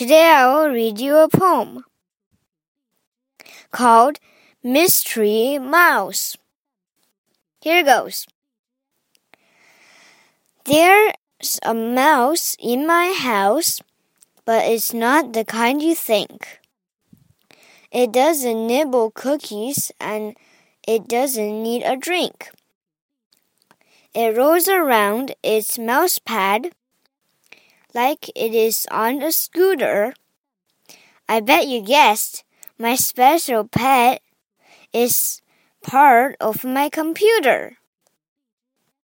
Today I will read you a poem called Mystery Mouse. Here goes. There's a mouse in my house, but it's not the kind you think. It doesn't nibble cookies and it doesn't need a drink. It rolls around its mouse pad like it is on a scooter. I bet you guessed my special pet is part of my computer.